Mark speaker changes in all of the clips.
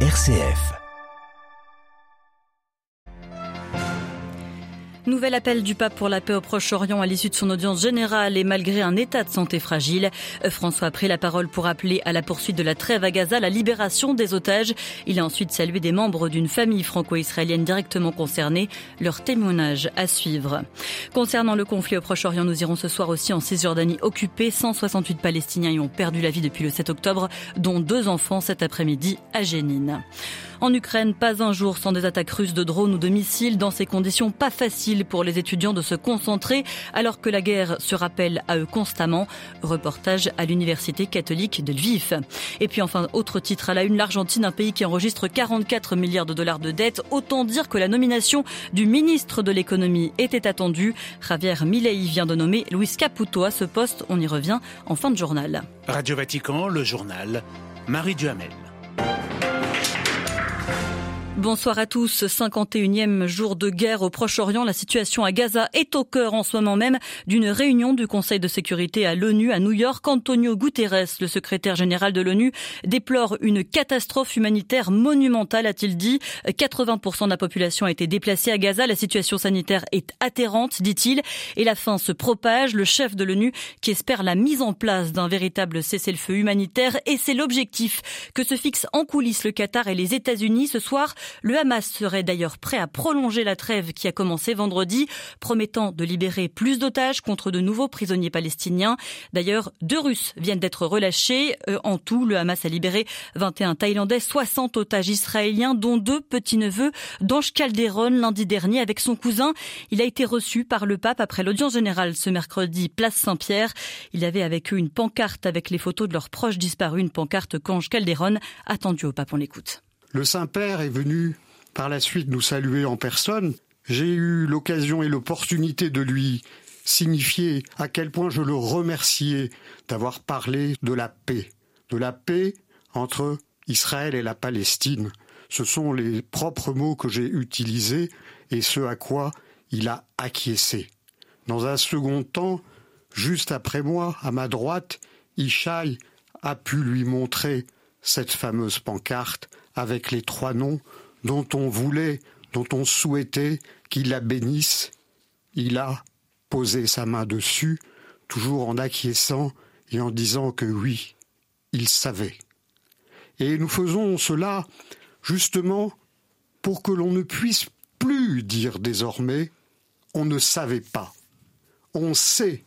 Speaker 1: RCF.
Speaker 2: Nouvel appel du pape pour la paix au Proche-Orient à l'issue de son audience générale et malgré un état de santé fragile. François a pris la parole pour appeler à la poursuite de la trêve à Gaza, la libération des otages. Il a ensuite salué des membres d'une famille franco-israélienne directement concernée. Leur témoignage à suivre. Concernant le conflit au Proche-Orient, nous irons ce soir aussi en Cisjordanie occupée. 168 Palestiniens y ont perdu la vie depuis le 7 octobre, dont deux enfants cet après-midi à Génine. En Ukraine, pas un jour sans des attaques russes de drones ou de missiles. Dans ces conditions, pas pour les étudiants de se concentrer alors que la guerre se rappelle à eux constamment. Reportage à l'Université catholique de Lviv. Et puis enfin, autre titre à la une, l'Argentine, un pays qui enregistre 44 milliards de dollars de dettes. Autant dire que la nomination du ministre de l'économie était attendue. Javier Milei vient de nommer Luis Caputo à ce poste. On y revient en fin de journal.
Speaker 3: Radio Vatican, le journal. Marie Duhamel.
Speaker 2: Bonsoir à tous. 51e jour de guerre au Proche-Orient. La situation à Gaza est au cœur en ce moment même d'une réunion du Conseil de sécurité à l'ONU à New York. Antonio Guterres, le secrétaire général de l'ONU, déplore une catastrophe humanitaire monumentale, a-t-il dit. 80% de la population a été déplacée à Gaza. La situation sanitaire est atterrante, dit-il. Et la faim se propage. Le chef de l'ONU qui espère la mise en place d'un véritable cessez-le-feu humanitaire. Et c'est l'objectif que se fixent en coulisses le Qatar et les États-Unis ce soir. Le Hamas serait d'ailleurs prêt à prolonger la trêve qui a commencé vendredi, promettant de libérer plus d'otages contre de nouveaux prisonniers palestiniens. D'ailleurs, deux Russes viennent d'être relâchés. Euh, en tout, le Hamas a libéré 21 Thaïlandais, 60 otages israéliens, dont deux petits-neveux d'Ange Calderon lundi dernier avec son cousin. Il a été reçu par le pape après l'audience générale ce mercredi, place Saint-Pierre. Il avait avec eux une pancarte avec les photos de leurs proches disparus, une pancarte qu'Ange Calderon attendu au pape. On l'écoute.
Speaker 4: Le Saint-Père est venu par la suite nous saluer en personne. J'ai eu l'occasion et l'opportunité de lui signifier à quel point je le remerciais d'avoir parlé de la paix, de la paix entre Israël et la Palestine. Ce sont les propres mots que j'ai utilisés et ce à quoi il a acquiescé. Dans un second temps, juste après moi, à ma droite, Ishaï a pu lui montrer cette fameuse pancarte avec les trois noms dont on voulait, dont on souhaitait qu'il la bénisse. Il a posé sa main dessus, toujours en acquiesçant et en disant que oui, il savait. Et nous faisons cela justement pour que l'on ne puisse plus dire désormais on ne savait pas. On sait,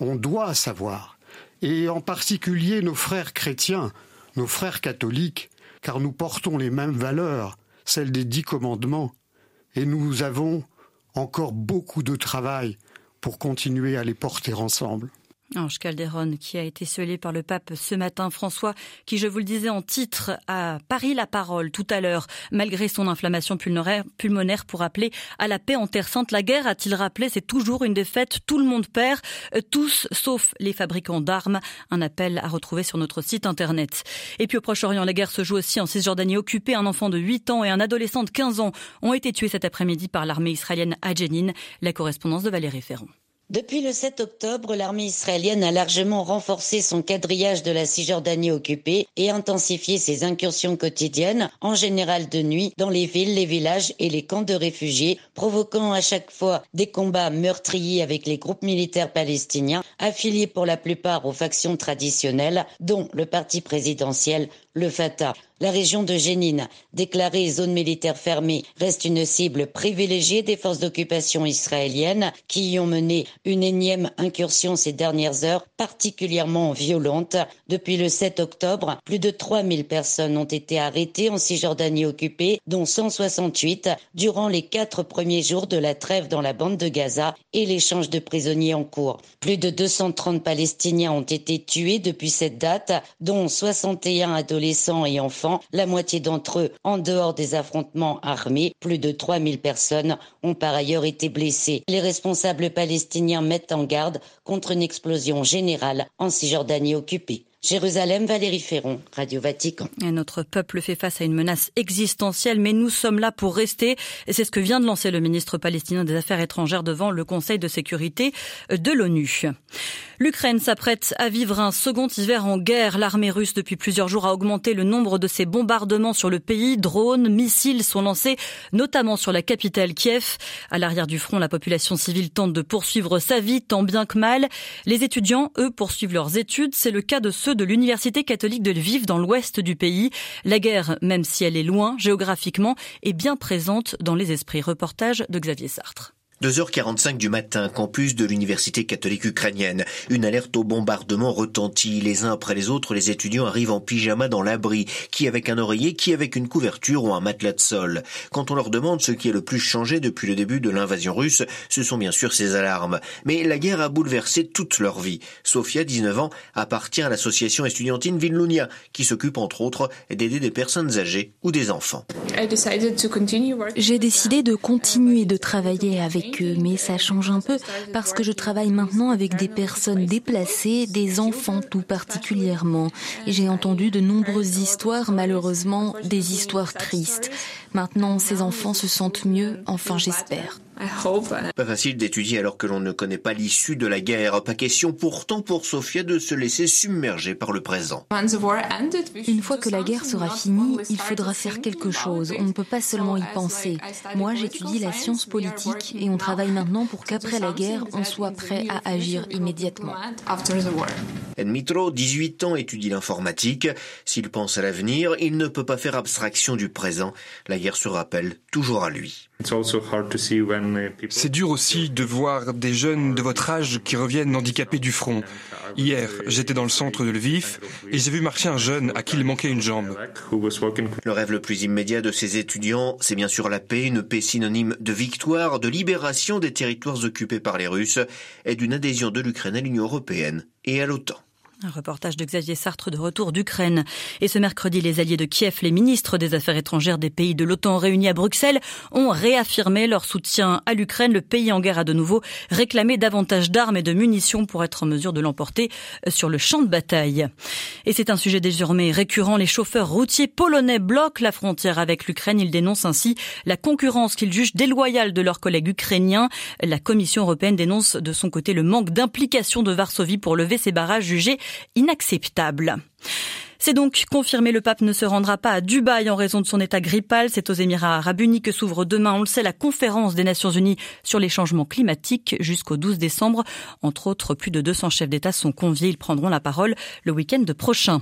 Speaker 4: on doit savoir. Et en particulier nos frères chrétiens, nos frères catholiques, car nous portons les mêmes valeurs, celles des dix commandements, et nous avons encore beaucoup de travail pour continuer à les porter ensemble.
Speaker 2: Ange Calderon, qui a été scellé par le pape ce matin, François, qui, je vous le disais en titre, a pari la parole tout à l'heure, malgré son inflammation pulmonaire, pour appeler à la paix en Terre Sainte. La guerre, a-t-il rappelé, c'est toujours une défaite, tout le monde perd, euh, tous sauf les fabricants d'armes. Un appel à retrouver sur notre site internet. Et puis au Proche-Orient, la guerre se joue aussi en Cisjordanie occupée. Un enfant de 8 ans et un adolescent de 15 ans ont été tués cet après-midi par l'armée israélienne à Jenin. La correspondance de Valérie Ferron.
Speaker 5: Depuis le 7 octobre, l'armée israélienne a largement renforcé son quadrillage de la Cisjordanie occupée et intensifié ses incursions quotidiennes, en général de nuit, dans les villes, les villages et les camps de réfugiés, provoquant à chaque fois des combats meurtriers avec les groupes militaires palestiniens, affiliés pour la plupart aux factions traditionnelles, dont le parti présidentiel, le Fatah. La région de Jénine, déclarée zone militaire fermée, reste une cible privilégiée des forces d'occupation israéliennes qui y ont mené une énième incursion ces dernières heures particulièrement violente. Depuis le 7 octobre, plus de 3000 personnes ont été arrêtées en Cisjordanie occupée, dont 168 durant les quatre premiers jours de la trêve dans la bande de Gaza et l'échange de prisonniers en cours. Plus de 230 Palestiniens ont été tués depuis cette date, dont 61 adolescents et enfants la moitié d'entre eux en dehors des affrontements armés. Plus de 3000 personnes ont par ailleurs été blessées. Les responsables palestiniens mettent en garde contre une explosion générale en Cisjordanie occupée. Jérusalem, Valérie Ferron, Radio Vatican.
Speaker 2: notre peuple fait face à une menace existentielle, mais nous sommes là pour rester. Et c'est ce que vient de lancer le ministre palestinien des Affaires étrangères devant le Conseil de sécurité de l'ONU. L'Ukraine s'apprête à vivre un second hiver en guerre. L'armée russe, depuis plusieurs jours, a augmenté le nombre de ses bombardements sur le pays. Drones, missiles sont lancés, notamment sur la capitale Kiev. À l'arrière du front, la population civile tente de poursuivre sa vie, tant bien que mal. Les étudiants, eux, poursuivent leurs études. C'est le cas de ceux de l'Université catholique de Lviv dans l'ouest du pays. La guerre, même si elle est loin géographiquement, est bien présente dans les esprits. Reportage de Xavier Sartre.
Speaker 1: 2h45 du matin, campus de l'université catholique ukrainienne. Une alerte au bombardement retentit. Les uns après les autres, les étudiants arrivent en pyjama dans l'abri, qui avec un oreiller, qui avec une couverture ou un matelas de sol. Quand on leur demande ce qui est le plus changé depuis le début de l'invasion russe, ce sont bien sûr ces alarmes. Mais la guerre a bouleversé toute leur vie. Sofia, 19 ans, appartient à l'association estudiantine Villunia, qui s'occupe entre autres d'aider des personnes âgées ou des enfants.
Speaker 6: J'ai décidé de continuer de travailler avec mais ça change un peu parce que je travaille maintenant avec des personnes déplacées, des enfants tout particulièrement. Et j'ai entendu de nombreuses histoires, malheureusement, des histoires tristes. Maintenant, ces enfants se sentent mieux, enfin j'espère.
Speaker 1: Pas facile d'étudier alors que l'on ne connaît pas l'issue de la guerre. Pas question pourtant pour Sofia de se laisser submerger par le présent.
Speaker 6: Une fois que la guerre sera finie, il faudra faire quelque chose. On ne peut pas seulement y penser. Moi, j'étudie la science politique et on travaille maintenant pour qu'après la guerre, on soit prêt à agir immédiatement.
Speaker 1: Mitro, 18 ans, étudie l'informatique. S'il pense à l'avenir, il ne peut pas faire abstraction du présent. La guerre se rappelle toujours à lui.
Speaker 7: C'est dur aussi de voir des jeunes de votre âge qui reviennent handicapés du front. Hier, j'étais dans le centre de Lviv et j'ai vu marcher un jeune à qui il manquait une jambe.
Speaker 1: Le rêve le plus immédiat de ces étudiants, c'est bien sûr la paix, une paix synonyme de victoire, de libération des territoires occupés par les Russes et d'une adhésion de l'Ukraine à l'Union européenne et à l'OTAN.
Speaker 2: Un reportage de Xavier Sartre de retour d'Ukraine. Et ce mercredi, les alliés de Kiev, les ministres des Affaires étrangères des pays de l'OTAN réunis à Bruxelles, ont réaffirmé leur soutien à l'Ukraine. Le pays en guerre a de nouveau réclamé davantage d'armes et de munitions pour être en mesure de l'emporter sur le champ de bataille. Et c'est un sujet désormais récurrent. Les chauffeurs routiers polonais bloquent la frontière avec l'Ukraine. Ils dénoncent ainsi la concurrence qu'ils jugent déloyale de leurs collègues ukrainiens. La Commission européenne dénonce de son côté le manque d'implication de Varsovie pour lever ces barrages jugés inacceptable. C'est donc confirmé, le pape ne se rendra pas à Dubaï en raison de son état grippal. C'est aux Émirats arabes unis que s'ouvre demain, on le sait, la conférence des Nations unies sur les changements climatiques jusqu'au 12 décembre. Entre autres, plus de 200 chefs d'État sont conviés. Ils prendront la parole le week-end prochain.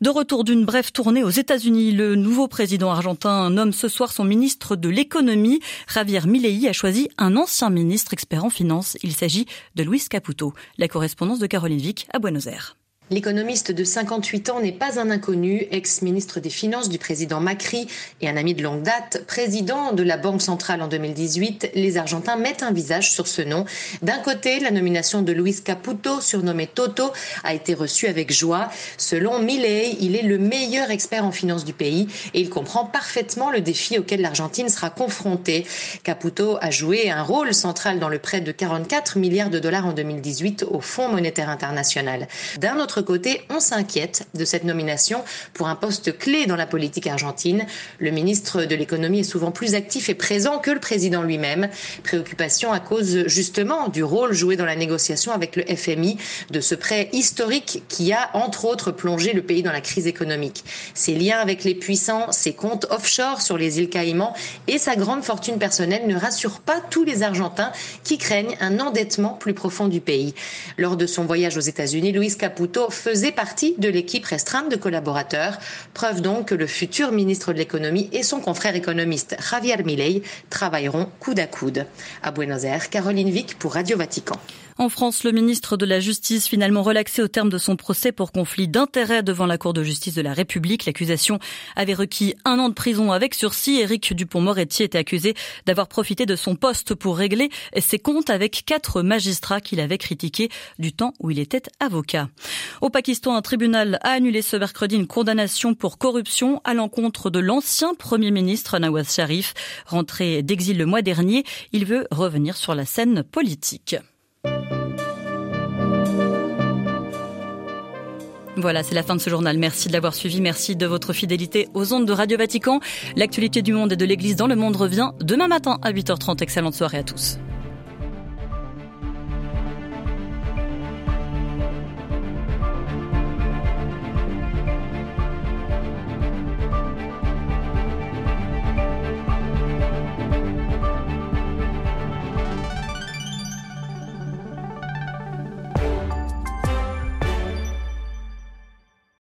Speaker 2: De retour d'une brève tournée aux États-Unis, le nouveau président argentin nomme ce soir son ministre de l'économie. Javier Milei a choisi un ancien ministre expert en finance. Il s'agit de Luis Caputo. La correspondance de Caroline Vic à Buenos Aires.
Speaker 8: L'économiste de 58 ans n'est pas un inconnu, ex-ministre des Finances du président Macri et un ami de longue date, président de la Banque centrale en 2018. Les Argentins mettent un visage sur ce nom. D'un côté, la nomination de Luis Caputo, surnommé Toto, a été reçue avec joie. Selon Milei, il est le meilleur expert en finance du pays et il comprend parfaitement le défi auquel l'Argentine sera confrontée. Caputo a joué un rôle central dans le prêt de 44 milliards de dollars en 2018 au Fonds monétaire international. D'un autre côté, on s'inquiète de cette nomination pour un poste clé dans la politique argentine. Le ministre de l'économie est souvent plus actif et présent que le président lui-même. Préoccupation à cause justement du rôle joué dans la négociation avec le FMI de ce prêt historique qui a entre autres plongé le pays dans la crise économique. Ses liens avec les puissants, ses comptes offshore sur les îles Caïmans et sa grande fortune personnelle ne rassurent pas tous les Argentins qui craignent un endettement plus profond du pays. Lors de son voyage aux États-Unis, Luis Caputo faisait partie de l'équipe restreinte de collaborateurs. Preuve donc que le futur ministre de l'économie et son confrère économiste Javier Milei travailleront coude à coude. À Buenos Aires, Caroline Vic pour Radio Vatican.
Speaker 2: En France, le ministre de la Justice finalement relaxé au terme de son procès pour conflit d'intérêts devant la Cour de justice de la République. L'accusation avait requis un an de prison avec sursis. Éric Dupont-Moretti était accusé d'avoir profité de son poste pour régler ses comptes avec quatre magistrats qu'il avait critiqués du temps où il était avocat. Au Pakistan, un tribunal a annulé ce mercredi une condamnation pour corruption à l'encontre de l'ancien Premier ministre Nawaz Sharif. Rentré d'exil le mois dernier, il veut revenir sur la scène politique. Voilà, c'est la fin de ce journal. Merci de l'avoir suivi. Merci de votre fidélité aux ondes de Radio Vatican. L'actualité du monde et de l'Église dans le monde revient demain matin à 8h30. Excellente soirée à tous.